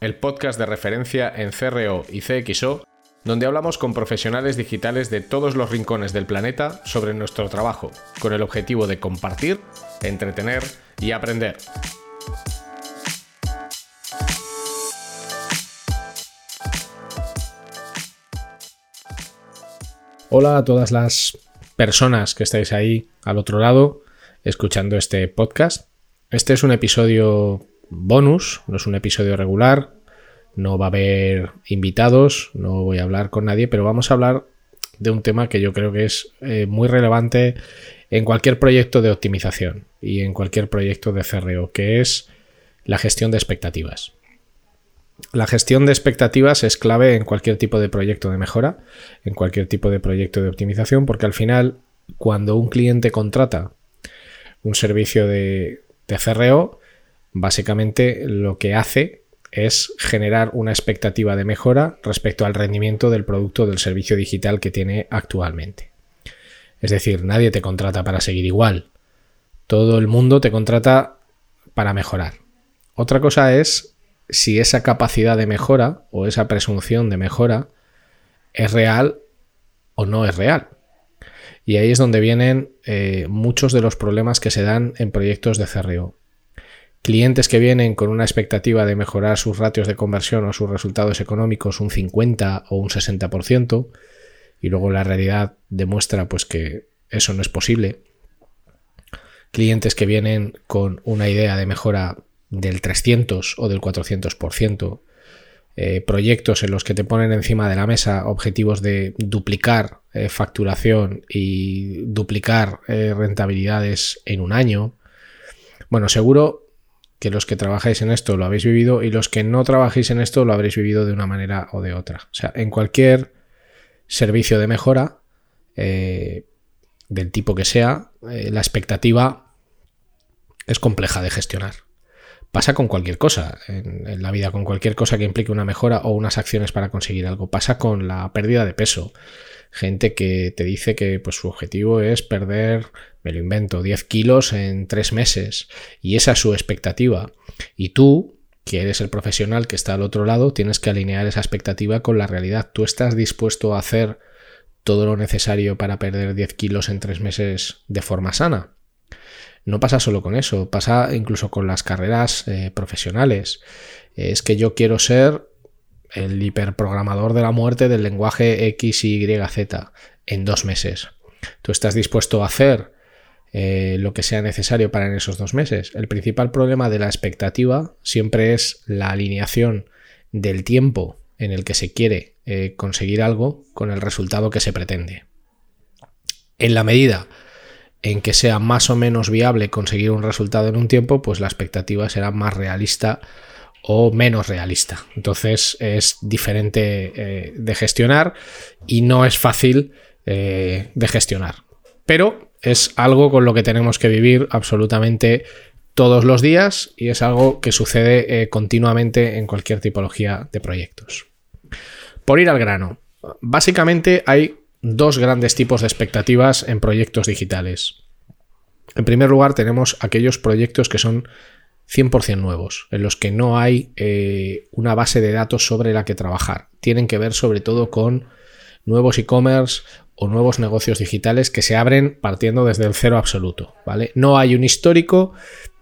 el podcast de referencia en CRO y CXO, donde hablamos con profesionales digitales de todos los rincones del planeta sobre nuestro trabajo, con el objetivo de compartir, entretener y aprender. Hola a todas las personas que estáis ahí al otro lado escuchando este podcast. Este es un episodio bonus, no es un episodio regular, no va a haber invitados, no voy a hablar con nadie, pero vamos a hablar de un tema que yo creo que es eh, muy relevante en cualquier proyecto de optimización y en cualquier proyecto de CRO, que es la gestión de expectativas. La gestión de expectativas es clave en cualquier tipo de proyecto de mejora, en cualquier tipo de proyecto de optimización, porque al final, cuando un cliente contrata un servicio de, de CRO, básicamente lo que hace es generar una expectativa de mejora respecto al rendimiento del producto del servicio digital que tiene actualmente. Es decir, nadie te contrata para seguir igual. Todo el mundo te contrata para mejorar. Otra cosa es si esa capacidad de mejora o esa presunción de mejora es real o no es real. Y ahí es donde vienen eh, muchos de los problemas que se dan en proyectos de CRO clientes que vienen con una expectativa de mejorar sus ratios de conversión o sus resultados económicos un 50 o un 60% y luego la realidad demuestra pues que eso no es posible. Clientes que vienen con una idea de mejora del 300 o del 400%. Eh, proyectos en los que te ponen encima de la mesa objetivos de duplicar eh, facturación y duplicar eh, rentabilidades en un año. Bueno, seguro que los que trabajáis en esto lo habéis vivido y los que no trabajéis en esto lo habréis vivido de una manera o de otra. O sea, en cualquier servicio de mejora, eh, del tipo que sea, eh, la expectativa es compleja de gestionar. Pasa con cualquier cosa en, la vida, con cualquier cosa que implique una mejora o unas acciones para conseguir algo. Pasa con la pérdida de peso. Gente que te dice que pues, su objetivo es perder me lo invento, 10 kilos en 3 meses y esa es su expectativa. Y tú, que eres el profesional que está al otro lado, tienes que alinear esa expectativa con la realidad. Tú estás dispuesto a hacer todo lo necesario para perder 10 kilos en 3 meses de forma sana. No pasa solo con eso, pasa incluso con las carreras eh, profesionales. Es que yo quiero ser el hiperprogramador de la muerte del lenguaje X, Y, Z en dos meses. Tú estás dispuesto a hacer eh, lo que sea necesario para en esos dos meses. El principal problema de la expectativa siempre es la alineación del tiempo en el que se quiere eh, conseguir algo con el resultado que se pretende. En la medida en que sea más o menos viable conseguir un resultado en un tiempo, pues la expectativa será más realista o menos realista. Entonces es diferente eh, de gestionar y no es fácil de gestionar. Pero es algo con lo que tenemos que vivir absolutamente todos los días y es algo que sucede eh, continuamente en cualquier tipología de proyectos. Por ir al grano, básicamente hay dos grandes tipos de expectativas en proyectos digitales. En primer lugar, tenemos aquellos proyectos que son 100% nuevos, en los que no hay eh, una base de datos sobre la que trabajar. Tienen que ver sobre todo con nuevos e-commerce o nuevos negocios digitales que se abren partiendo desde el cero absoluto, ¿vale? No hay un histórico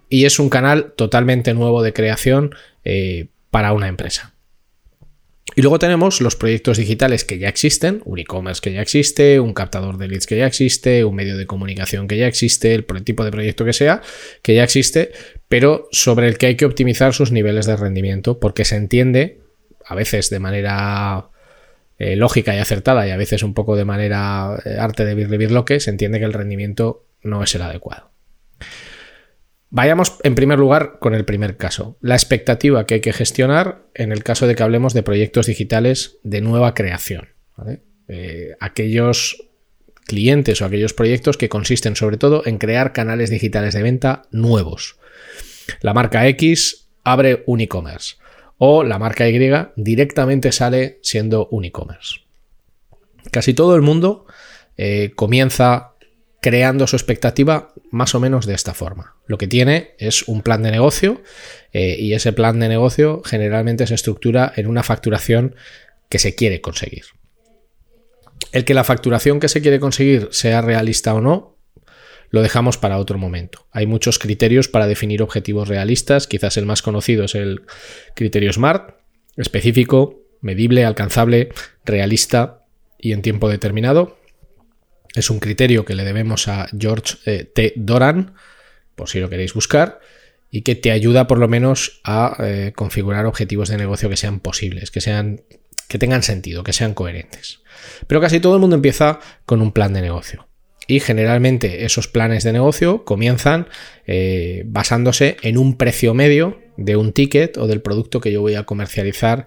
y es un canal totalmente nuevo de creación eh, para una empresa. Y luego tenemos los proyectos digitales que ya existen, un e-commerce que ya existe, un captador de leads que ya existe, un medio de comunicación que ya existe, el tipo de proyecto que sea, que ya existe, pero sobre el que hay que optimizar sus niveles de rendimiento porque se entiende, a veces de manera eh, lógica y acertada y a veces un poco de manera eh, arte de lo que se entiende que el rendimiento no es el adecuado. Vayamos en primer lugar con el primer caso, la expectativa que hay que gestionar en el caso de que hablemos de proyectos digitales de nueva creación. Eh, aquellos clientes o aquellos proyectos que consisten sobre todo en crear canales digitales de venta nuevos. La marca X abre un e-commerce o la marca Y directamente sale siendo un e-commerce. Casi todo el mundo eh, comienza creando su expectativa más o menos de esta forma. Lo que tiene es un plan de negocio eh, y ese plan de negocio generalmente se estructura en una facturación que se quiere conseguir. El que la facturación que se quiere conseguir sea realista o no, lo dejamos para otro momento. Hay muchos criterios para definir objetivos realistas, quizás el más conocido es el criterio SMART, específico, medible, alcanzable, realista y en tiempo determinado. Es un criterio que le debemos a George eh, T. Doran, por si lo queréis buscar, y que te ayuda por lo menos a eh, configurar objetivos de negocio que sean posibles, que sean que tengan sentido, que sean coherentes. Pero casi todo el mundo empieza con un plan de negocio. Y generalmente esos planes de negocio comienzan eh, basándose en un precio medio de un ticket o del producto que yo voy a comercializar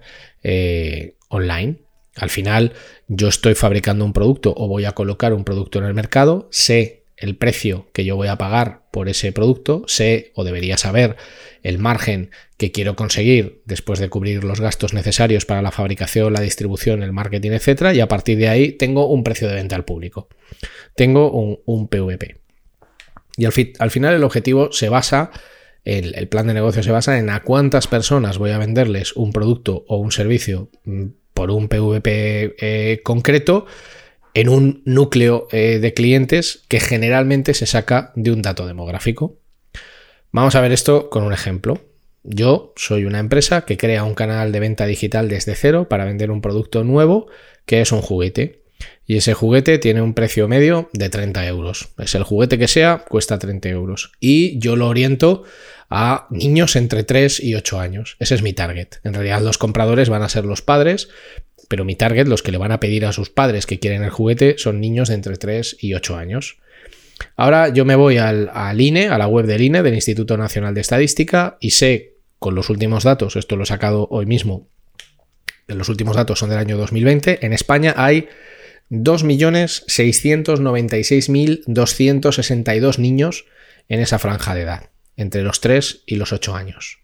online. Al final, yo estoy fabricando un producto o voy a colocar un producto en el mercado, sé el precio que yo voy a pagar por ese producto, sé o debería saber el margen que quiero conseguir después de cubrir los gastos necesarios para la fabricación, la distribución, el marketing, etcétera, y a partir de ahí tengo un precio de venta al público. Tengo un, PVP. Y al, al, final el objetivo se basa, el, el plan de negocio se basa en a cuántas personas voy a venderles un producto o un servicio mm, por un PVP eh, concreto en un núcleo eh, de clientes que generalmente se saca de un dato demográfico. Vamos a ver esto con un ejemplo. Yo soy una empresa que crea un canal de venta digital desde cero para vender un producto nuevo que es un juguete. Y ese juguete tiene un precio medio de 30 euros. Es el juguete que sea, cuesta 30 euros. Y yo lo oriento a niños entre 3 y 8 años. Ese es mi target. En realidad los compradores van a ser los padres, pero mi target, los que le van a pedir a sus padres que quieren el juguete, son niños de entre 3 y 8 años. Ahora yo me voy al, INE, a la web del INE, del Instituto Nacional de Estadística, y sé con los últimos datos, esto lo he sacado hoy mismo, los últimos datos son del año 2020, en España hay 2.696.262 niños en esa franja de edad entre los 3 y los 8 años.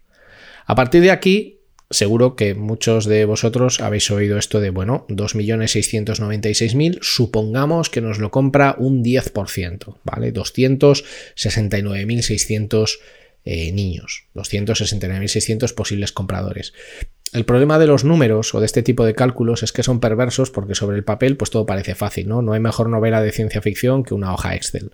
A partir de aquí, seguro que muchos de vosotros habéis oído esto de, bueno, 2.696.000, supongamos que nos lo compra un 10%, ¿vale? 269.600 eh, niños, 269.600 posibles compradores. El problema de los números o de este tipo de cálculos es que son perversos porque sobre el papel pues todo parece fácil, ¿no? No hay mejor novela de ciencia ficción que una hoja Excel.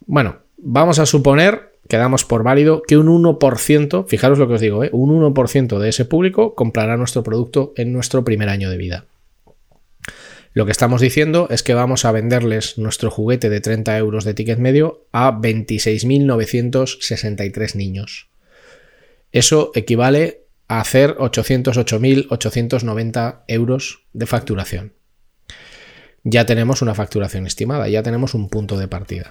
Bueno, vamos a suponer quedamos por válido que un 1%, fijaros lo que os digo, ¿eh? un 1% de ese público comprará nuestro producto en nuestro primer año de vida. Lo que estamos diciendo es que vamos a venderles nuestro juguete de 30 euros de ticket medio a 26.963 niños. Eso equivale a hacer 808.890 euros de facturación. Ya tenemos una facturación estimada, ya tenemos un punto de partida.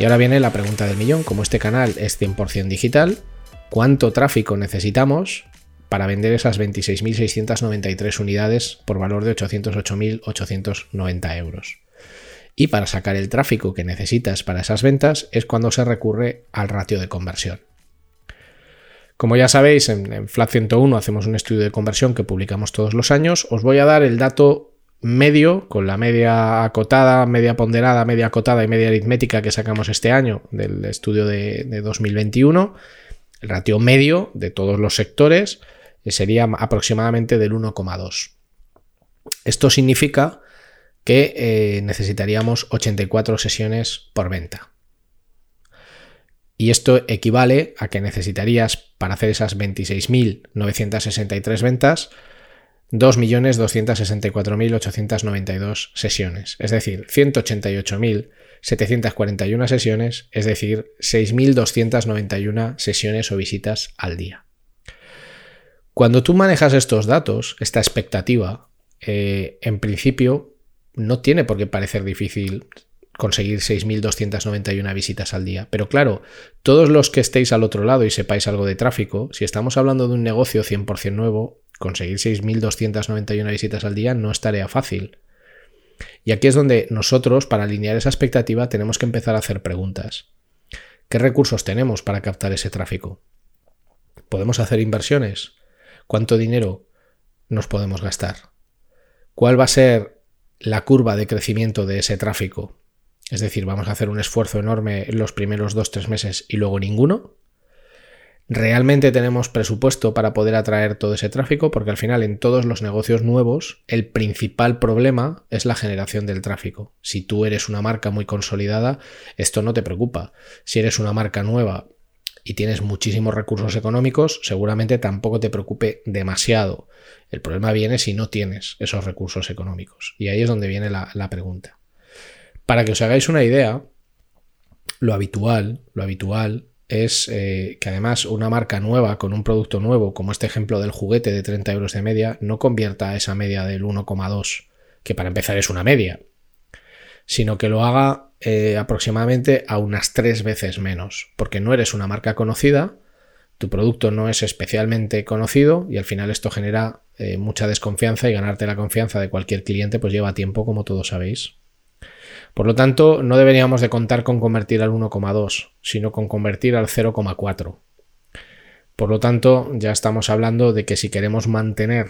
Y ahora viene la pregunta del millón, como este canal es 100% digital, ¿cuánto tráfico necesitamos para vender esas 26.693 unidades por valor de 808.890 euros? Y para sacar el tráfico que necesitas para esas ventas es cuando se recurre al ratio de conversión. Como ya sabéis, en, en Flat 101 hacemos un estudio de conversión que publicamos todos los años. Os voy a dar el dato medio, con la media acotada, media ponderada, media acotada y media aritmética que sacamos este año del estudio de, 2021. El ratio medio de todos los sectores sería aproximadamente del 1,2. Esto significa que eh, necesitaríamos 84 sesiones por venta. Y esto equivale a que necesitarías para hacer esas 26.963 ventas 2.264.892 sesiones, es decir, 188.741 sesiones, es decir, 6.291 sesiones o visitas al día. Cuando tú manejas estos datos, esta expectativa, eh, en principio no tiene por qué parecer difícil conseguir 6.291 visitas al día. Pero claro, todos los que estéis al otro lado y sepáis algo de tráfico, si estamos hablando de un negocio 100% nuevo, conseguir 6.291 visitas al día no es tarea fácil. Y aquí es donde nosotros, para alinear esa expectativa, tenemos que empezar a hacer preguntas. ¿Qué recursos tenemos para captar ese tráfico? ¿Podemos hacer inversiones? ¿Cuánto dinero nos podemos gastar? ¿Cuál va a ser la curva de crecimiento de ese tráfico? Es decir, vamos a hacer un esfuerzo enorme en los primeros dos, tres meses y luego ninguno. ¿Realmente tenemos presupuesto para poder atraer todo ese tráfico? Porque al final en todos los negocios nuevos el principal problema es la generación del tráfico. Si tú eres una marca muy consolidada, esto no te preocupa. Si eres una marca nueva y tienes muchísimos recursos económicos, seguramente tampoco te preocupe demasiado. El problema viene si no tienes esos recursos económicos. Y ahí es donde viene la, la pregunta. Para que os hagáis una idea, lo habitual, lo habitual es eh, que además una marca nueva con un producto nuevo, como este ejemplo del juguete de 30 euros de media, no convierta esa media del 1,2, que para empezar es una media, sino que lo haga eh, aproximadamente a unas tres veces menos, porque no eres una marca conocida, tu producto no es especialmente conocido y al final esto genera eh, mucha desconfianza y ganarte la confianza de cualquier cliente pues lleva tiempo como todos sabéis. Por lo tanto, no deberíamos de contar con convertir al 1,2, sino con convertir al 0,4. Por lo tanto, ya estamos hablando de que si queremos mantener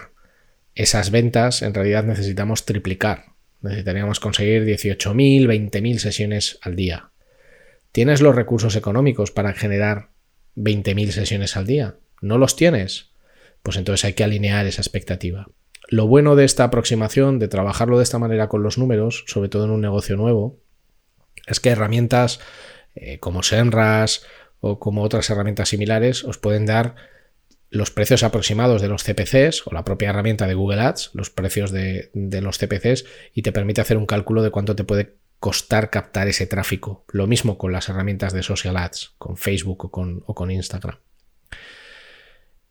esas ventas, en realidad necesitamos triplicar. Necesitaríamos conseguir 18.000, 20.000 sesiones al día. ¿Tienes los recursos económicos para generar 20.000 sesiones al día? ¿No los tienes? Pues entonces hay que alinear esa expectativa. Lo bueno de esta aproximación, de trabajarlo de esta manera con los números, sobre todo en un negocio nuevo, es que herramientas eh, como Senras o como otras herramientas similares os pueden dar los precios aproximados de los CPCs o la propia herramienta de Google Ads, los precios de, los CPCs y te permite hacer un cálculo de cuánto te puede costar captar ese tráfico. Lo mismo con las herramientas de social ads, con Facebook o con, o con Instagram.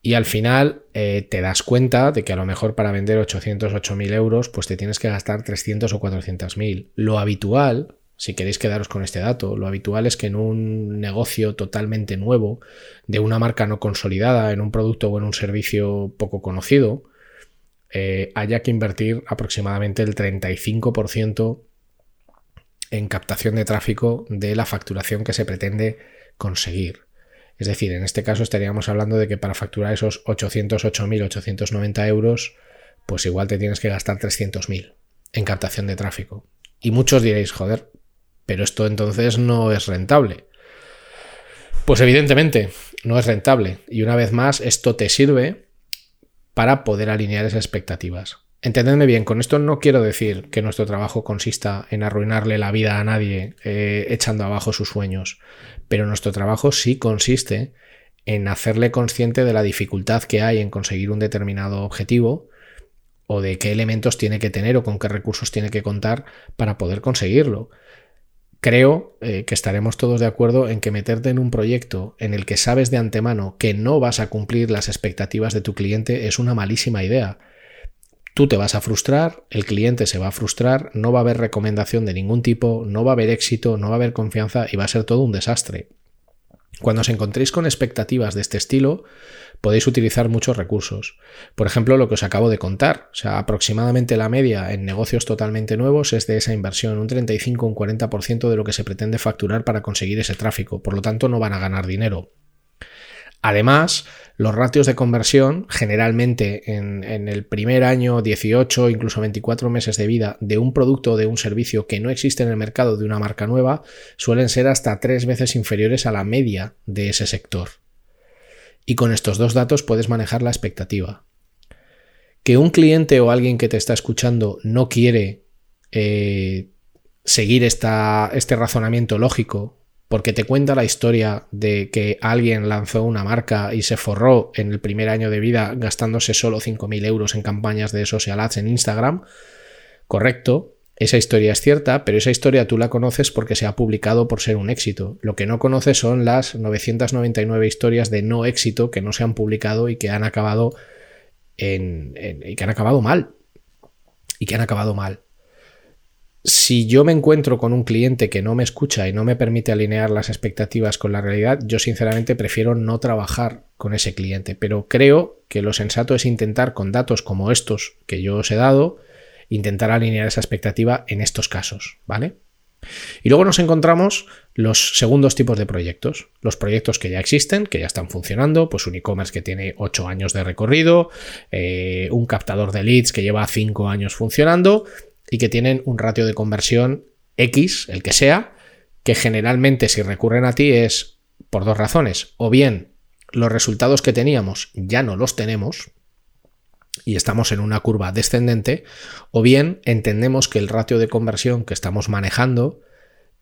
Y al final eh, te das cuenta de que a lo mejor para vender 800, 8000 euros, pues te tienes que gastar 300 o 400 mil. Lo habitual, si queréis quedaros con este dato, lo habitual es que en un negocio totalmente nuevo, de una marca no consolidada, en un producto o en un servicio poco conocido, eh, haya que invertir aproximadamente el 35% en captación de tráfico de la facturación que se pretende conseguir. Es decir, en este caso estaríamos hablando de que para facturar esos 808.890 euros, pues igual te tienes que gastar 300.000 en captación de tráfico. Y muchos diréis, joder, pero esto entonces no es rentable. Pues evidentemente no es rentable. Y una vez más, esto te sirve para poder alinear esas expectativas. Entendedme bien, con esto no quiero decir que nuestro trabajo consista en arruinarle la vida a nadie eh, echando abajo sus sueños, pero nuestro trabajo sí consiste en hacerle consciente de la dificultad que hay en conseguir un determinado objetivo o de qué elementos tiene que tener o con qué recursos tiene que contar para poder conseguirlo. Creo eh, que estaremos todos de acuerdo en que meterte en un proyecto en el que sabes de antemano que no vas a cumplir las expectativas de tu cliente es una malísima idea Tú te vas a frustrar, el cliente se va a frustrar, no va a haber recomendación de ningún tipo, no va a haber éxito, no va a haber confianza y va a ser todo un desastre. Cuando os encontréis con expectativas de este estilo, podéis utilizar muchos recursos. Por ejemplo, lo que os acabo de contar. O sea, aproximadamente la media en negocios totalmente nuevos es de esa inversión, un 35 un 40% de lo que se pretende facturar para conseguir ese tráfico. Por lo tanto, no van a ganar dinero. Además, los ratios de conversión, generalmente en, el primer año, 18, incluso 24 meses de vida de un producto o de un servicio que no existe en el mercado de una marca nueva, suelen ser hasta tres veces inferiores a la media de ese sector. Y con estos dos datos puedes manejar la expectativa. Que un cliente o alguien que te está escuchando no quiere eh, seguir esta, este razonamiento lógico porque te cuenta la historia de que alguien lanzó una marca y se forró en el primer año de vida gastándose solo 5.000 euros en campañas de social ads en Instagram, correcto, esa historia es cierta, pero esa historia tú la conoces porque se ha publicado por ser un éxito. Lo que no conoces son las 999 historias de no éxito que no se han publicado y que han acabado en, y que han acabado mal. Y que han acabado mal. Si yo me encuentro con un cliente que no me escucha y no me permite alinear las expectativas con la realidad, yo sinceramente prefiero no trabajar con ese cliente. Pero creo que lo sensato es intentar con datos como estos que yo os he dado, intentar alinear esa expectativa en estos casos, ¿vale? Y luego nos encontramos los segundos tipos de proyectos. Los proyectos que ya existen, que ya están funcionando, pues un e-commerce que tiene 8 años de recorrido, eh, un captador de leads que lleva 5 años funcionando y que tienen un ratio de conversión X, el que sea, que generalmente si recurren a ti es por dos razones. O bien los resultados que teníamos ya no los tenemos, y estamos en una curva descendente, o bien entendemos que el ratio de conversión que estamos manejando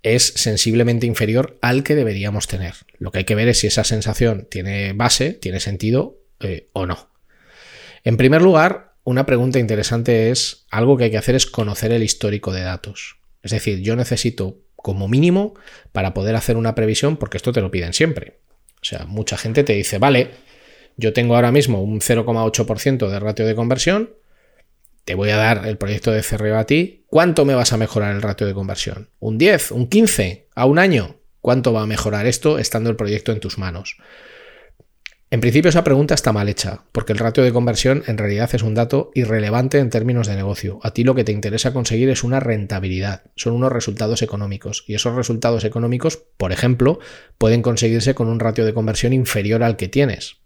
es sensiblemente inferior al que deberíamos tener. Lo que hay que ver es si esa sensación tiene base, tiene sentido eh, o no. En primer lugar, una pregunta interesante es, algo que hay que hacer es conocer el histórico de datos. Es decir, yo necesito como mínimo para poder hacer una previsión, porque esto te lo piden siempre. O sea, mucha gente te dice, vale, yo tengo ahora mismo un 0,8% de ratio de conversión, te voy a dar el proyecto de CRO a ti, ¿cuánto me vas a mejorar el ratio de conversión? ¿Un 10? ¿Un 15? ¿A un año? ¿Cuánto va a mejorar esto estando el proyecto en tus manos? En principio esa pregunta está mal hecha, porque el ratio de conversión en realidad es un dato irrelevante en términos de negocio. A ti lo que te interesa conseguir es una rentabilidad, son unos resultados económicos, y esos resultados económicos, por ejemplo, pueden conseguirse con un ratio de conversión inferior al que tienes.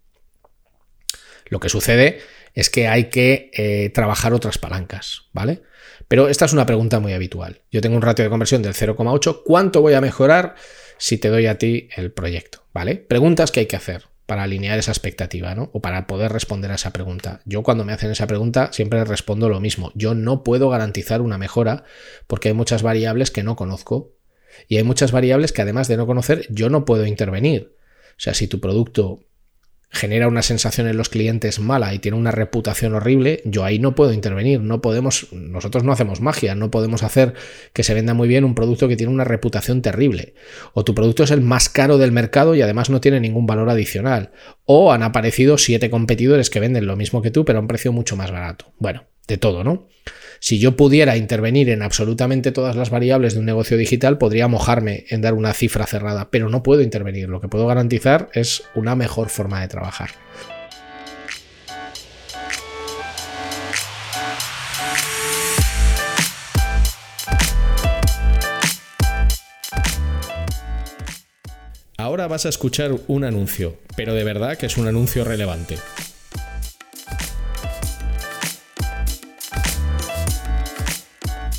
Lo que sucede es que hay que eh, trabajar otras palancas, ¿vale? Pero esta es una pregunta muy habitual. Yo tengo un ratio de conversión del 0,8. ¿Cuánto voy a mejorar si te doy a ti el proyecto? ¿Vale? Preguntas que hay que hacer para alinear esa expectativa, ¿no? O para poder responder a esa pregunta. Yo cuando me hacen esa pregunta siempre respondo lo mismo. Yo no puedo garantizar una mejora porque hay muchas variables que no conozco y hay muchas variables que además de no conocer yo no puedo intervenir. O sea, si tu producto genera una sensación en los clientes mala y tiene una reputación horrible, yo ahí no puedo intervenir, no podemos, nosotros no hacemos magia, no podemos hacer que se venda muy bien un producto que tiene una reputación terrible, o tu producto es el más caro del mercado y además no tiene ningún valor adicional, o han aparecido siete competidores que venden lo mismo que tú pero a un precio mucho más barato. Bueno, de todo, ¿no? Si yo pudiera intervenir en absolutamente todas las variables de un negocio digital, podría mojarme en dar una cifra cerrada, pero no puedo intervenir. Lo que puedo garantizar es una mejor forma de trabajar. Ahora vas a escuchar un anuncio, pero de verdad que es un anuncio relevante.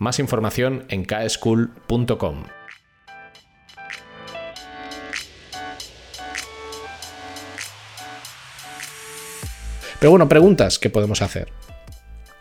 Más información en kschool.com. Pero bueno, preguntas que podemos hacer.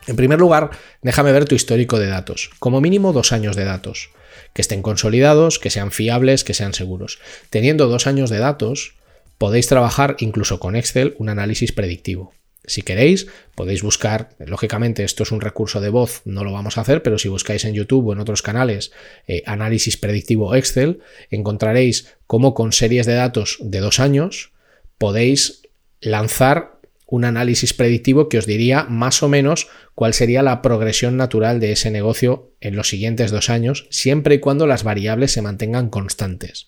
En primer lugar, déjame ver tu histórico de datos, como mínimo dos años de datos, que estén consolidados, que sean fiables, que sean seguros. Teniendo dos años de datos, podéis trabajar incluso con Excel un análisis predictivo. Si queréis, podéis buscar, lógicamente esto es un recurso de voz, no lo vamos a hacer, pero si buscáis en YouTube o en otros canales eh, análisis predictivo Excel, encontraréis cómo con series de datos de dos años podéis lanzar un análisis predictivo que os diría más o menos cuál sería la progresión natural de ese negocio en los siguientes dos años, siempre y cuando las variables se mantengan constantes.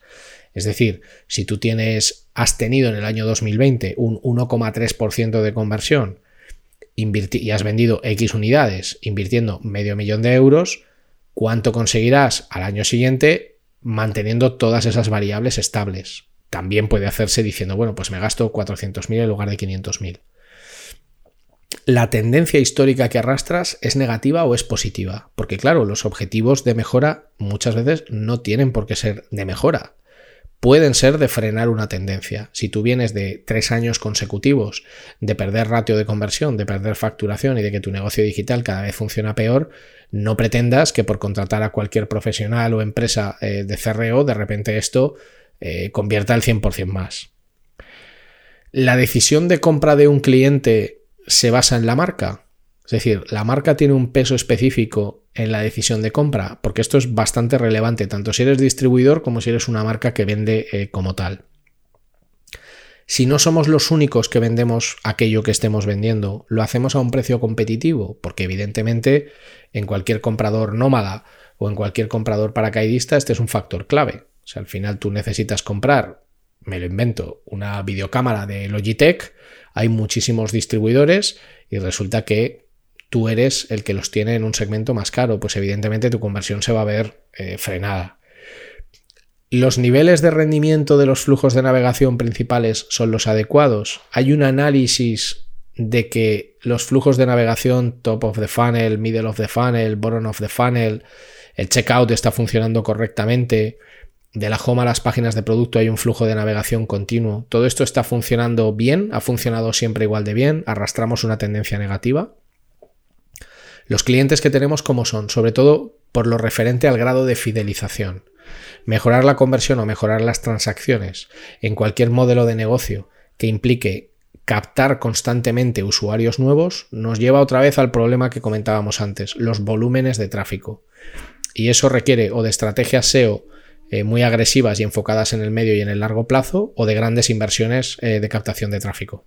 Es decir, si tú tienes has tenido en el año 2020 un 1,3% de conversión y has vendido X unidades invirtiendo medio millón de euros, ¿cuánto conseguirás al año siguiente manteniendo todas esas variables estables? También puede hacerse diciendo, bueno, pues me gasto 400.000 en lugar de 500.000. ¿La tendencia histórica que arrastras es negativa o es positiva? Porque claro, los objetivos de mejora muchas veces no tienen por qué ser de mejora pueden ser de frenar una tendencia. Si tú vienes de tres años consecutivos de perder ratio de conversión, de perder facturación y de que tu negocio digital cada vez funciona peor, no pretendas que por contratar a cualquier profesional o empresa eh, de CRO, de repente esto eh, convierta el 100% más. La decisión de compra de un cliente se basa en la marca. Es decir, la marca tiene un peso específico en la decisión de compra, porque esto es bastante relevante, tanto si eres distribuidor como si eres una marca que vende eh, como tal. Si no somos los únicos que vendemos aquello que estemos vendiendo, lo hacemos a un precio competitivo, porque evidentemente en cualquier comprador nómada o en cualquier comprador paracaidista este es un factor clave. O sea, al final tú necesitas comprar, me lo invento, una videocámara de Logitech, hay muchísimos distribuidores y resulta que tú eres el que los tiene en un segmento más caro, pues evidentemente tu conversión se va a ver eh, frenada. ¿Los niveles de rendimiento de los flujos de navegación principales son los adecuados? ¿Hay un análisis de que los flujos de navegación top of the funnel, middle of the funnel, bottom of the funnel, el checkout está funcionando correctamente? De la home a las páginas de producto hay un flujo de navegación continuo. ¿Todo esto está funcionando bien? ¿Ha funcionado siempre igual de bien? ¿Arrastramos una tendencia negativa? Los clientes que tenemos como son, sobre todo por lo referente al grado de fidelización. Mejorar la conversión o mejorar las transacciones en cualquier modelo de negocio que implique captar constantemente usuarios nuevos nos lleva otra vez al problema que comentábamos antes, los volúmenes de tráfico. Y eso requiere o de estrategias SEO eh, muy agresivas y enfocadas en el medio y en el largo plazo o de grandes inversiones eh, de captación de tráfico.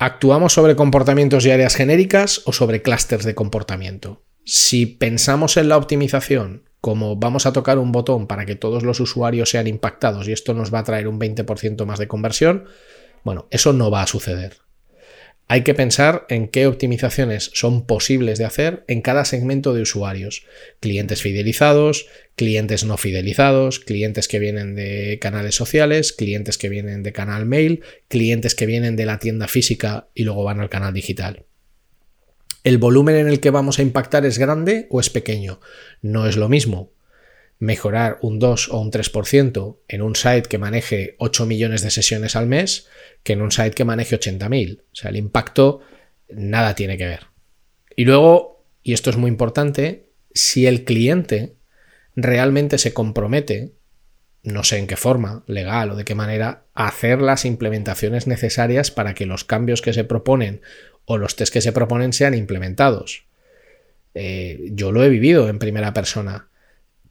¿Actuamos sobre comportamientos y áreas genéricas o sobre clústeres de comportamiento? Si pensamos en la optimización como vamos a tocar un botón para que todos los usuarios sean impactados y esto nos va a traer un 20% más de conversión, bueno, eso no va a suceder. Hay que pensar en qué optimizaciones son posibles de hacer en cada segmento de usuarios. Clientes fidelizados, clientes no fidelizados, clientes que vienen de canales sociales, clientes que vienen de canal mail, clientes que vienen de la tienda física y luego van al canal digital. ¿El volumen en el que vamos a impactar es grande o es pequeño? No es lo mismo mejorar un 2 o un 3% en un site que maneje 8 millones de sesiones al mes que en un site que maneje 80.000. O sea, el impacto nada tiene que ver. Y luego, y esto es muy importante, si el cliente realmente se compromete, no sé en qué forma, legal o de qué manera, a hacer las implementaciones necesarias para que los cambios que se proponen o los test que se proponen sean implementados. Eh, yo lo he vivido en primera persona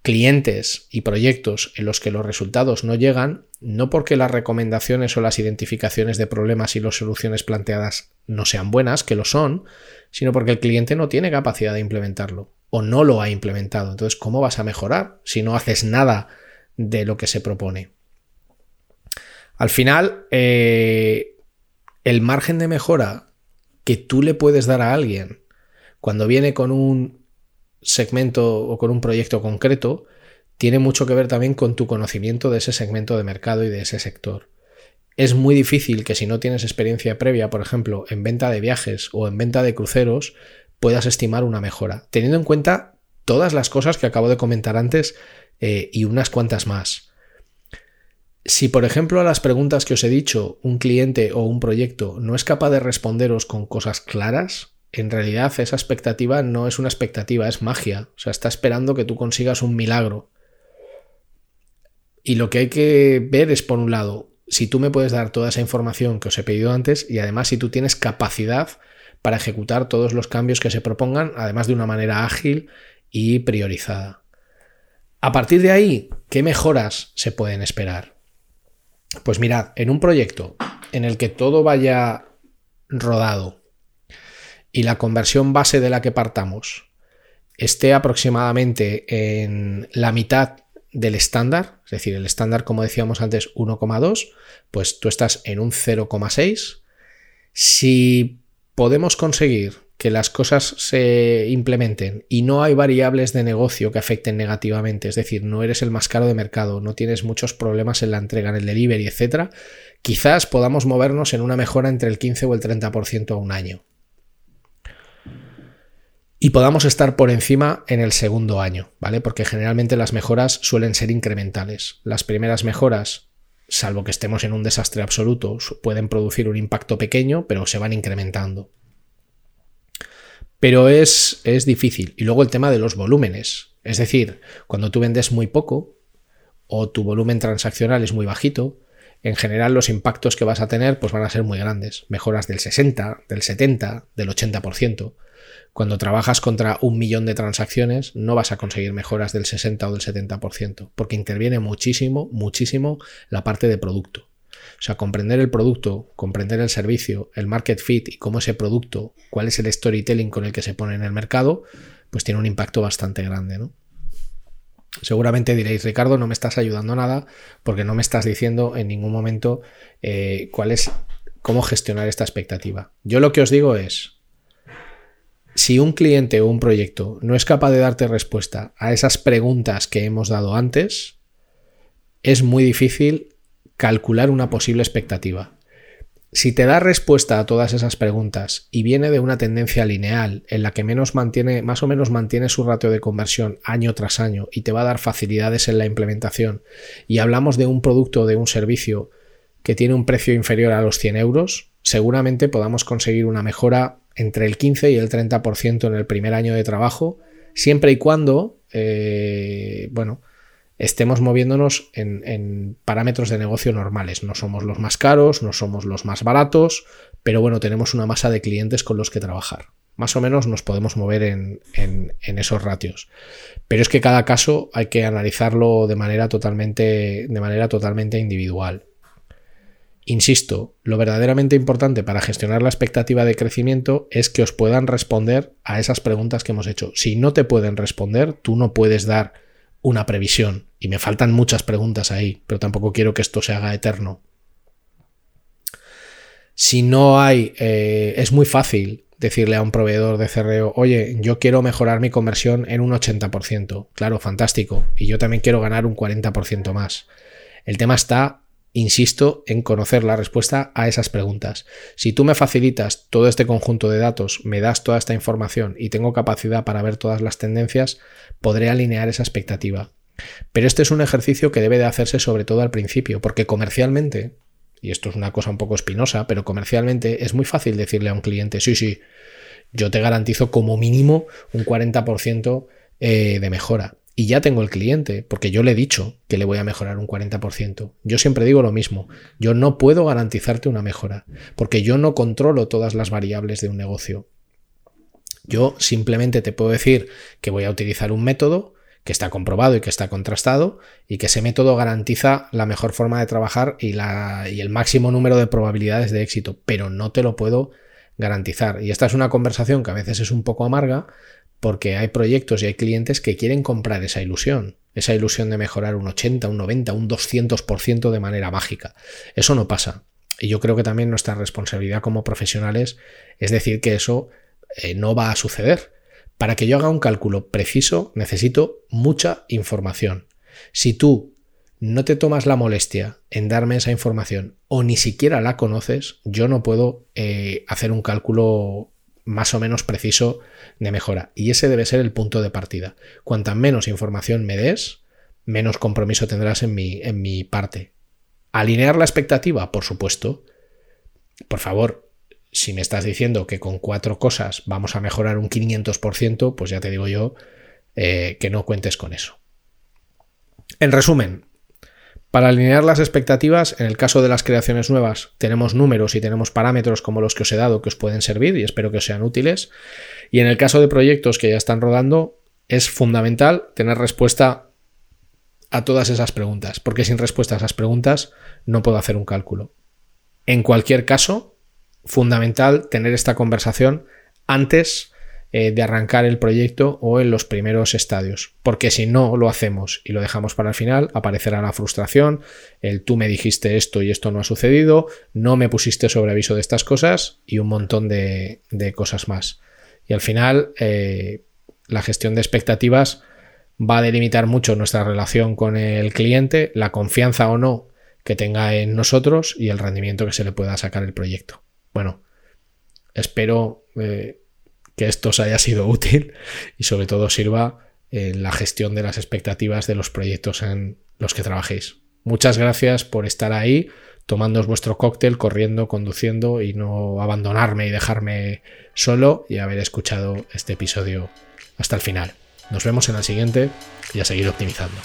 clientes y proyectos en los que los resultados no llegan, no porque las recomendaciones o las identificaciones de problemas y las soluciones planteadas no sean buenas, que lo son, sino porque el cliente no tiene capacidad de implementarlo o no lo ha implementado. Entonces, ¿cómo vas a mejorar si no haces nada de lo que se propone? Al final, eh, el margen de mejora que tú le puedes dar a alguien cuando viene con un segmento o con un proyecto concreto tiene mucho que ver también con tu conocimiento de ese segmento de mercado y de ese sector. Es muy difícil que si no tienes experiencia previa, por ejemplo, en venta de viajes o en venta de cruceros, puedas estimar una mejora, teniendo en cuenta todas las cosas que acabo de comentar antes eh, y unas cuantas más. Si, por ejemplo, a las preguntas que os he dicho, un cliente o un proyecto no es capaz de responderos con cosas claras, en realidad esa expectativa no es una expectativa, es magia. O sea, está esperando que tú consigas un milagro. Y lo que hay que ver es, por un lado, si tú me puedes dar toda esa información que os he pedido antes y además si tú tienes capacidad para ejecutar todos los cambios que se propongan, además de una manera ágil y priorizada. A partir de ahí, ¿qué mejoras se pueden esperar? Pues mirad, en un proyecto en el que todo vaya rodado, y la conversión base de la que partamos esté aproximadamente en la mitad del estándar, es decir, el estándar, como decíamos antes, 1,2, pues tú estás en un 0,6. Si podemos conseguir que las cosas se implementen y no hay variables de negocio que afecten negativamente, es decir, no eres el más caro de mercado, no tienes muchos problemas en la entrega, en el delivery, etcétera, quizás podamos movernos en una mejora entre el 15 o el 30% a un año. Y podamos estar por encima en el segundo año, ¿vale? Porque generalmente las mejoras suelen ser incrementales. Las primeras mejoras, salvo que estemos en un desastre absoluto, pueden producir un impacto pequeño, pero se van incrementando. Pero es, es difícil. Y luego el tema de los volúmenes. Es decir, cuando tú vendes muy poco o tu volumen transaccional es muy bajito, en general los impactos que vas a tener pues van a ser muy grandes. Mejoras del 60, del 70, del 80%. Cuando trabajas contra un millón de transacciones no vas a conseguir mejoras del 60 o del 70%, porque interviene muchísimo, muchísimo la parte de producto. O sea, comprender el producto, comprender el servicio, el market fit y cómo ese producto, cuál es el storytelling con el que se pone en el mercado, pues tiene un impacto bastante grande, ¿no? Seguramente diréis, Ricardo, no me estás ayudando nada porque no me estás diciendo en ningún momento eh, cuál es, cómo gestionar esta expectativa. Yo lo que os digo es, si un cliente o un proyecto no es capaz de darte respuesta a esas preguntas que hemos dado antes, es muy difícil calcular una posible expectativa. Si te da respuesta a todas esas preguntas y viene de una tendencia lineal en la que menos mantiene, más o menos mantiene su ratio de conversión año tras año y te va a dar facilidades en la implementación, y hablamos de un producto o de un servicio que tiene un precio inferior a los 100 euros, seguramente podamos conseguir una mejora entre el 15 y el 30% en el primer año de trabajo, siempre y cuando, eh, bueno, estemos moviéndonos en, parámetros de negocio normales. No somos los más caros, no somos los más baratos, pero bueno, tenemos una masa de clientes con los que trabajar. Más o menos nos podemos mover en, en esos ratios. Pero es que cada caso hay que analizarlo de manera totalmente, de manera totalmente individual. Insisto, lo verdaderamente importante para gestionar la expectativa de crecimiento es que os puedan responder a esas preguntas que hemos hecho. Si no te pueden responder, tú no puedes dar una previsión. Y me faltan muchas preguntas ahí, pero tampoco quiero que esto se haga eterno. Si no hay, eh, es muy fácil decirle a un proveedor de cerreo, oye, yo quiero mejorar mi conversión en un 80%. Claro, fantástico. Y yo también quiero ganar un 40% más. El tema está, insisto, en conocer la respuesta a esas preguntas. Si tú me facilitas todo este conjunto de datos, me das toda esta información y tengo capacidad para ver todas las tendencias, podré alinear esa expectativa. Pero este es un ejercicio que debe de hacerse sobre todo al principio, porque comercialmente, y esto es una cosa un poco espinosa, pero comercialmente es muy fácil decirle a un cliente, sí, sí, yo te garantizo como mínimo un 40% eh, de mejora. Y ya tengo el cliente, porque yo le he dicho que le voy a mejorar un 40%. Yo siempre digo lo mismo, yo no puedo garantizarte una mejora, porque yo no controlo todas las variables de un negocio. Yo simplemente te puedo decir que voy a utilizar un método que está comprobado y que está contrastado y que ese método garantiza la mejor forma de trabajar y, la, y el máximo número de probabilidades de éxito, pero no te lo puedo garantizar. Y esta es una conversación que a veces es un poco amarga porque hay proyectos y hay clientes que quieren comprar esa ilusión, esa ilusión de mejorar un 80, un 90, un 200% de manera mágica. Eso no pasa. Y yo creo que también nuestra responsabilidad como profesionales es decir que eso eh, no va a suceder. Para que yo haga un cálculo preciso necesito mucha información. Si tú no te tomas la molestia en darme esa información o ni siquiera la conoces, yo no puedo eh, hacer un cálculo más o menos preciso de mejora. Y ese debe ser el punto de partida. Cuanta menos información me des, menos compromiso tendrás en mi, en mi parte. Alinear la expectativa, por supuesto. Por favor, si me estás diciendo que con cuatro cosas vamos a mejorar un 500%, pues ya te digo yo eh, que no cuentes con eso. En resumen, para alinear las expectativas, en el caso de las creaciones nuevas, tenemos números y tenemos parámetros como los que os he dado que os pueden servir y espero que os sean útiles. Y en el caso de proyectos que ya están rodando, es fundamental tener respuesta a todas esas preguntas, porque sin respuesta a esas preguntas no puedo hacer un cálculo. En cualquier caso, fundamental tener esta conversación antes eh, de arrancar el proyecto o en los primeros estadios. Porque si no lo hacemos y lo dejamos para el final, aparecerá la frustración, el tú me dijiste esto y esto no ha sucedido, no me pusiste sobre aviso de estas cosas y un montón de, cosas más. Y al final, eh, la gestión de expectativas va a delimitar mucho nuestra relación con el cliente, la confianza o no que tenga en nosotros y el rendimiento que se le pueda sacar el proyecto. Bueno, espero eh, que esto os haya sido útil y sobre todo sirva en la gestión de las expectativas de los proyectos en los que trabajéis. Muchas gracias por estar ahí, tomándoos vuestro cóctel, corriendo, conduciendo y no abandonarme y dejarme solo y haber escuchado este episodio hasta el final. Nos vemos en el siguiente y a seguir optimizando.